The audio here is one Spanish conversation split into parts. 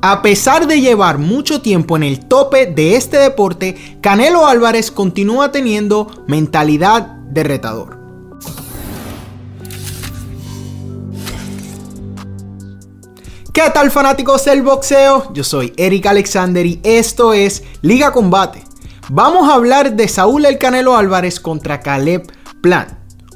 A pesar de llevar mucho tiempo en el tope de este deporte, Canelo Álvarez continúa teniendo mentalidad de retador. ¿Qué tal fanáticos del boxeo? Yo soy Eric Alexander y esto es Liga Combate. Vamos a hablar de Saúl El Canelo Álvarez contra Caleb Plant.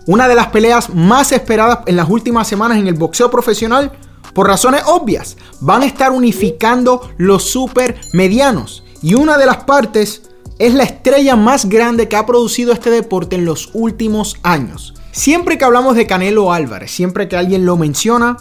Una de las peleas más esperadas en las últimas semanas en el boxeo profesional por razones obvias. Van a estar unificando los super medianos. Y una de las partes es la estrella más grande que ha producido este deporte en los últimos años. Siempre que hablamos de Canelo Álvarez, siempre que alguien lo menciona,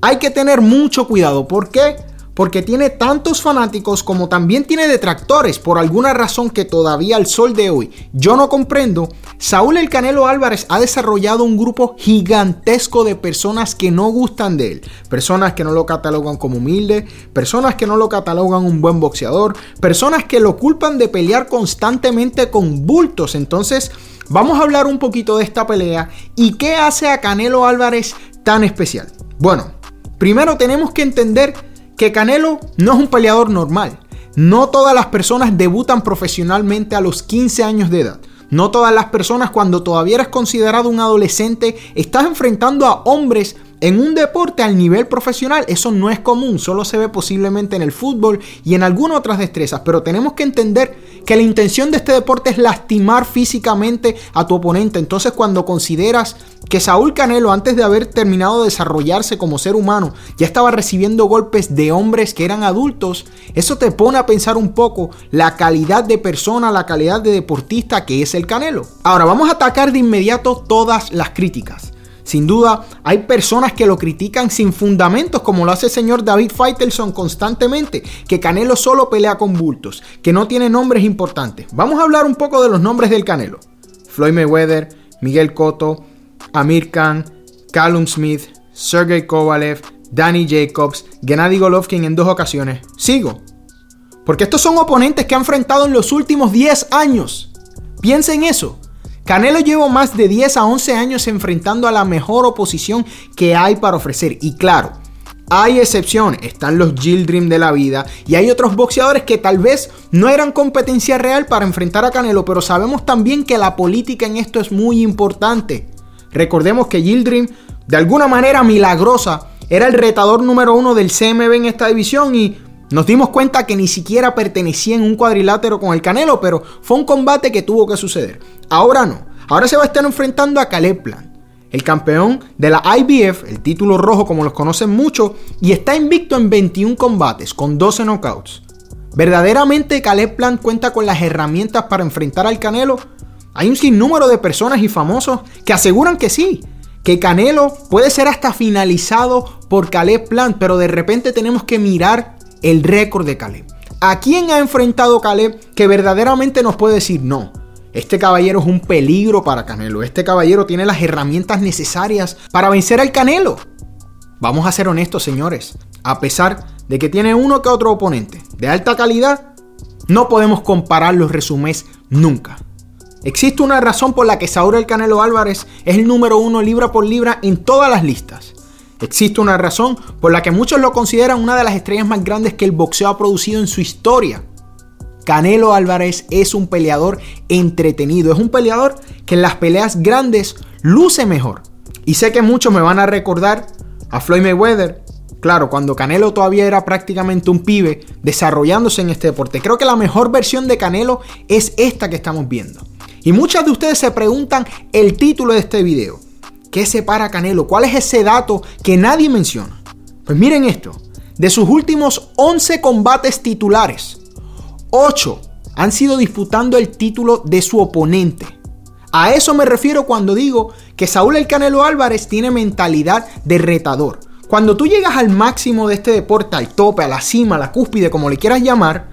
hay que tener mucho cuidado. ¿Por qué? Porque tiene tantos fanáticos como también tiene detractores por alguna razón que todavía al sol de hoy yo no comprendo. Saúl El Canelo Álvarez ha desarrollado un grupo gigantesco de personas que no gustan de él. Personas que no lo catalogan como humilde, personas que no lo catalogan un buen boxeador, personas que lo culpan de pelear constantemente con bultos. Entonces, vamos a hablar un poquito de esta pelea y qué hace a Canelo Álvarez tan especial. Bueno, Primero tenemos que entender que Canelo no es un peleador normal. No todas las personas debutan profesionalmente a los 15 años de edad. No todas las personas cuando todavía eres considerado un adolescente estás enfrentando a hombres en un deporte al nivel profesional eso no es común, solo se ve posiblemente en el fútbol y en algunas otras destrezas, pero tenemos que entender que la intención de este deporte es lastimar físicamente a tu oponente. Entonces cuando consideras que Saúl Canelo antes de haber terminado de desarrollarse como ser humano ya estaba recibiendo golpes de hombres que eran adultos, eso te pone a pensar un poco la calidad de persona, la calidad de deportista que es el Canelo. Ahora vamos a atacar de inmediato todas las críticas. Sin duda, hay personas que lo critican sin fundamentos, como lo hace el señor David Faitelson constantemente, que Canelo solo pelea con bultos, que no tiene nombres importantes. Vamos a hablar un poco de los nombres del Canelo. Floyd Mayweather, Miguel Cotto, Amir Khan, Callum Smith, Sergey Kovalev, Danny Jacobs, Gennady Golovkin en dos ocasiones. Sigo. Porque estos son oponentes que ha enfrentado en los últimos 10 años. Piensen eso. Canelo lleva más de 10 a 11 años enfrentando a la mejor oposición que hay para ofrecer. Y claro, hay excepciones, están los Jill Dream de la vida y hay otros boxeadores que tal vez no eran competencia real para enfrentar a Canelo, pero sabemos también que la política en esto es muy importante. Recordemos que Jill Dream, de alguna manera milagrosa, era el retador número uno del CMB en esta división y nos dimos cuenta que ni siquiera pertenecía en un cuadrilátero con el Canelo, pero fue un combate que tuvo que suceder. Ahora no. Ahora se va a estar enfrentando a Caleb Plant, el campeón de la IBF, el título rojo como los conocen mucho, y está invicto en 21 combates con 12 knockouts. ¿Verdaderamente Caleb Plant cuenta con las herramientas para enfrentar al Canelo? Hay un sinnúmero de personas y famosos que aseguran que sí, que Canelo puede ser hasta finalizado por Caleb Plant, pero de repente tenemos que mirar el récord de Caleb. ¿A quién ha enfrentado Caleb que verdaderamente nos puede decir no? Este caballero es un peligro para Canelo. Este caballero tiene las herramientas necesarias para vencer al Canelo. Vamos a ser honestos, señores. A pesar de que tiene uno que otro oponente de alta calidad, no podemos comparar los resúmenes nunca. Existe una razón por la que Saúl El Canelo Álvarez es el número uno libra por libra en todas las listas. Existe una razón por la que muchos lo consideran una de las estrellas más grandes que el boxeo ha producido en su historia. Canelo Álvarez es un peleador entretenido, es un peleador que en las peleas grandes luce mejor. Y sé que muchos me van a recordar a Floyd Mayweather, claro, cuando Canelo todavía era prácticamente un pibe desarrollándose en este deporte. Creo que la mejor versión de Canelo es esta que estamos viendo. Y muchas de ustedes se preguntan el título de este video. ¿Qué separa Canelo? ¿Cuál es ese dato que nadie menciona? Pues miren esto. De sus últimos 11 combates titulares, 8 han sido disputando el título de su oponente. A eso me refiero cuando digo que Saúl El Canelo Álvarez tiene mentalidad de retador. Cuando tú llegas al máximo de este deporte, al tope, a la cima, a la cúspide, como le quieras llamar,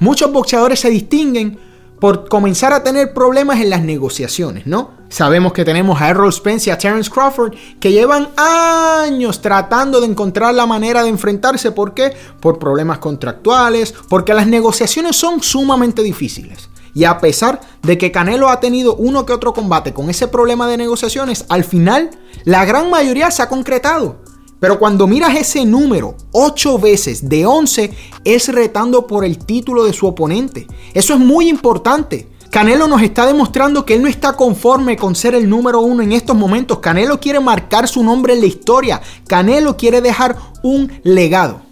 muchos boxeadores se distinguen por comenzar a tener problemas en las negociaciones, ¿no? Sabemos que tenemos a Errol Spence y a Terence Crawford que llevan años tratando de encontrar la manera de enfrentarse. ¿Por qué? Por problemas contractuales, porque las negociaciones son sumamente difíciles. Y a pesar de que Canelo ha tenido uno que otro combate con ese problema de negociaciones, al final la gran mayoría se ha concretado. Pero cuando miras ese número, 8 veces de 11 es retando por el título de su oponente. Eso es muy importante. Canelo nos está demostrando que él no está conforme con ser el número uno en estos momentos. Canelo quiere marcar su nombre en la historia. Canelo quiere dejar un legado.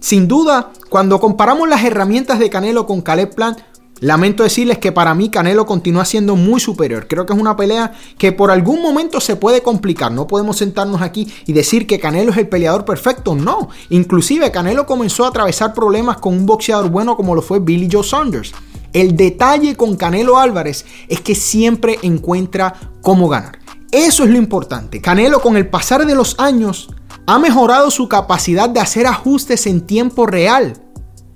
Sin duda, cuando comparamos las herramientas de Canelo con Caleb Plant, Lamento decirles que para mí Canelo continúa siendo muy superior. Creo que es una pelea que por algún momento se puede complicar. No podemos sentarnos aquí y decir que Canelo es el peleador perfecto. No. Inclusive Canelo comenzó a atravesar problemas con un boxeador bueno como lo fue Billy Joe Saunders. El detalle con Canelo Álvarez es que siempre encuentra cómo ganar. Eso es lo importante. Canelo con el pasar de los años ha mejorado su capacidad de hacer ajustes en tiempo real.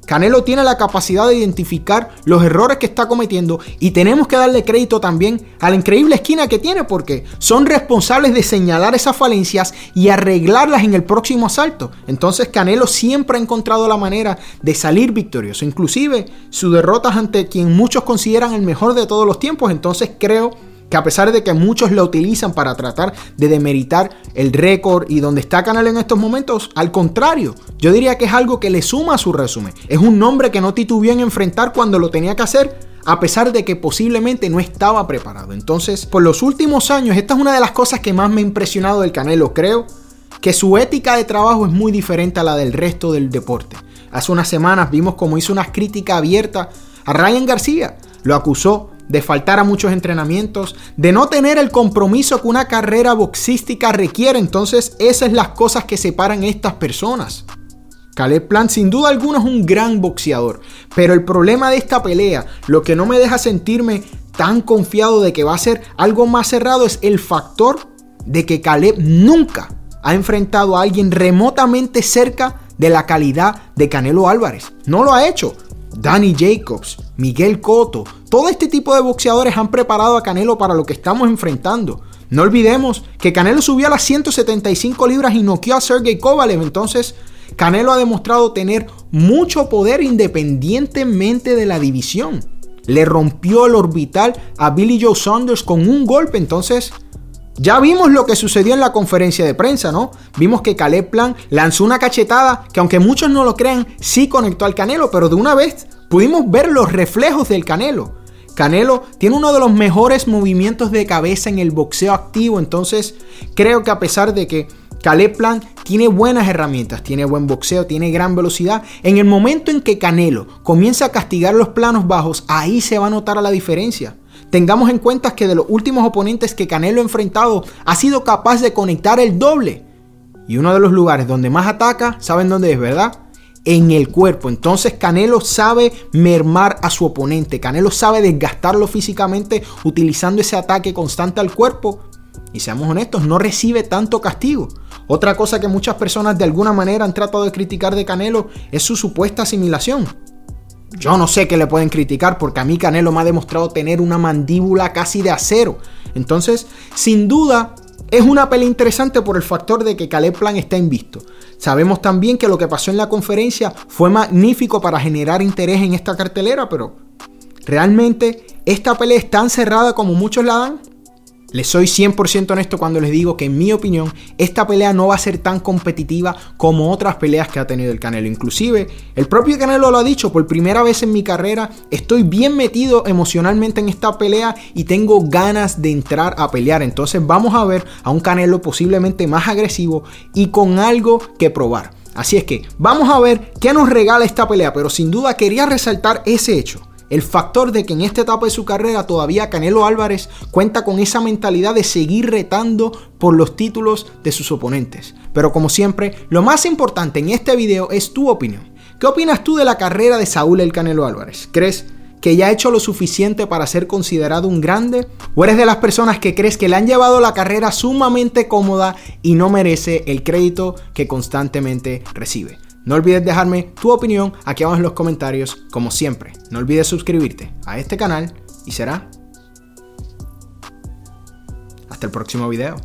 Canelo tiene la capacidad de identificar los errores que está cometiendo y tenemos que darle crédito también a la increíble esquina que tiene porque son responsables de señalar esas falencias y arreglarlas en el próximo asalto. Entonces Canelo siempre ha encontrado la manera de salir victorioso, inclusive su derrota ante quien muchos consideran el mejor de todos los tiempos. Entonces creo que a pesar de que muchos la utilizan para tratar de demeritar el récord y donde está Canelo en estos momentos, al contrario, yo diría que es algo que le suma a su resumen. Es un nombre que no titubeó en enfrentar cuando lo tenía que hacer, a pesar de que posiblemente no estaba preparado. Entonces, por los últimos años, esta es una de las cosas que más me ha impresionado del Canelo, creo que su ética de trabajo es muy diferente a la del resto del deporte. Hace unas semanas vimos como hizo una crítica abierta a Ryan García. Lo acusó de faltar a muchos entrenamientos, de no tener el compromiso que una carrera boxística requiere. Entonces, esas son las cosas que separan a estas personas. Caleb Plant sin duda alguna es un gran boxeador, pero el problema de esta pelea, lo que no me deja sentirme tan confiado de que va a ser algo más cerrado es el factor de que Caleb nunca ha enfrentado a alguien remotamente cerca de la calidad de Canelo Álvarez. No lo ha hecho. Danny Jacobs, Miguel Cotto, todo este tipo de boxeadores han preparado a Canelo para lo que estamos enfrentando. No olvidemos que Canelo subió a las 175 libras y noqueó a Sergey Kovalev. Entonces, Canelo ha demostrado tener mucho poder independientemente de la división. Le rompió el orbital a Billy Joe Saunders con un golpe. Entonces, ya vimos lo que sucedió en la conferencia de prensa, ¿no? Vimos que Caleb Plan lanzó una cachetada que aunque muchos no lo crean, sí conectó al Canelo, pero de una vez pudimos ver los reflejos del Canelo. Canelo tiene uno de los mejores movimientos de cabeza en el boxeo activo, entonces creo que a pesar de que Caleb tiene buenas herramientas, tiene buen boxeo, tiene gran velocidad. En el momento en que Canelo comienza a castigar los planos bajos, ahí se va a notar la diferencia. Tengamos en cuenta que de los últimos oponentes que Canelo ha enfrentado ha sido capaz de conectar el doble. Y uno de los lugares donde más ataca, ¿saben dónde es, verdad? En el cuerpo. Entonces Canelo sabe mermar a su oponente. Canelo sabe desgastarlo físicamente utilizando ese ataque constante al cuerpo. Y seamos honestos, no recibe tanto castigo. Otra cosa que muchas personas de alguna manera han tratado de criticar de Canelo es su supuesta asimilación. Yo no sé qué le pueden criticar porque a mí Canelo me ha demostrado tener una mandíbula casi de acero. Entonces, sin duda, es una pelea interesante por el factor de que Caleb está invisto. Sabemos también que lo que pasó en la conferencia fue magnífico para generar interés en esta cartelera, pero realmente esta pelea es tan cerrada como muchos la dan. Les soy 100% honesto cuando les digo que en mi opinión esta pelea no va a ser tan competitiva como otras peleas que ha tenido el Canelo. Inclusive el propio Canelo lo ha dicho, por primera vez en mi carrera estoy bien metido emocionalmente en esta pelea y tengo ganas de entrar a pelear. Entonces vamos a ver a un Canelo posiblemente más agresivo y con algo que probar. Así es que vamos a ver qué nos regala esta pelea, pero sin duda quería resaltar ese hecho el factor de que en esta etapa de su carrera todavía Canelo Álvarez cuenta con esa mentalidad de seguir retando por los títulos de sus oponentes. Pero como siempre, lo más importante en este video es tu opinión. ¿Qué opinas tú de la carrera de Saúl el Canelo Álvarez? ¿Crees que ya ha hecho lo suficiente para ser considerado un grande? ¿O eres de las personas que crees que le han llevado la carrera sumamente cómoda y no merece el crédito que constantemente recibe? No olvides dejarme tu opinión aquí abajo en los comentarios, como siempre. No olvides suscribirte a este canal y será hasta el próximo video.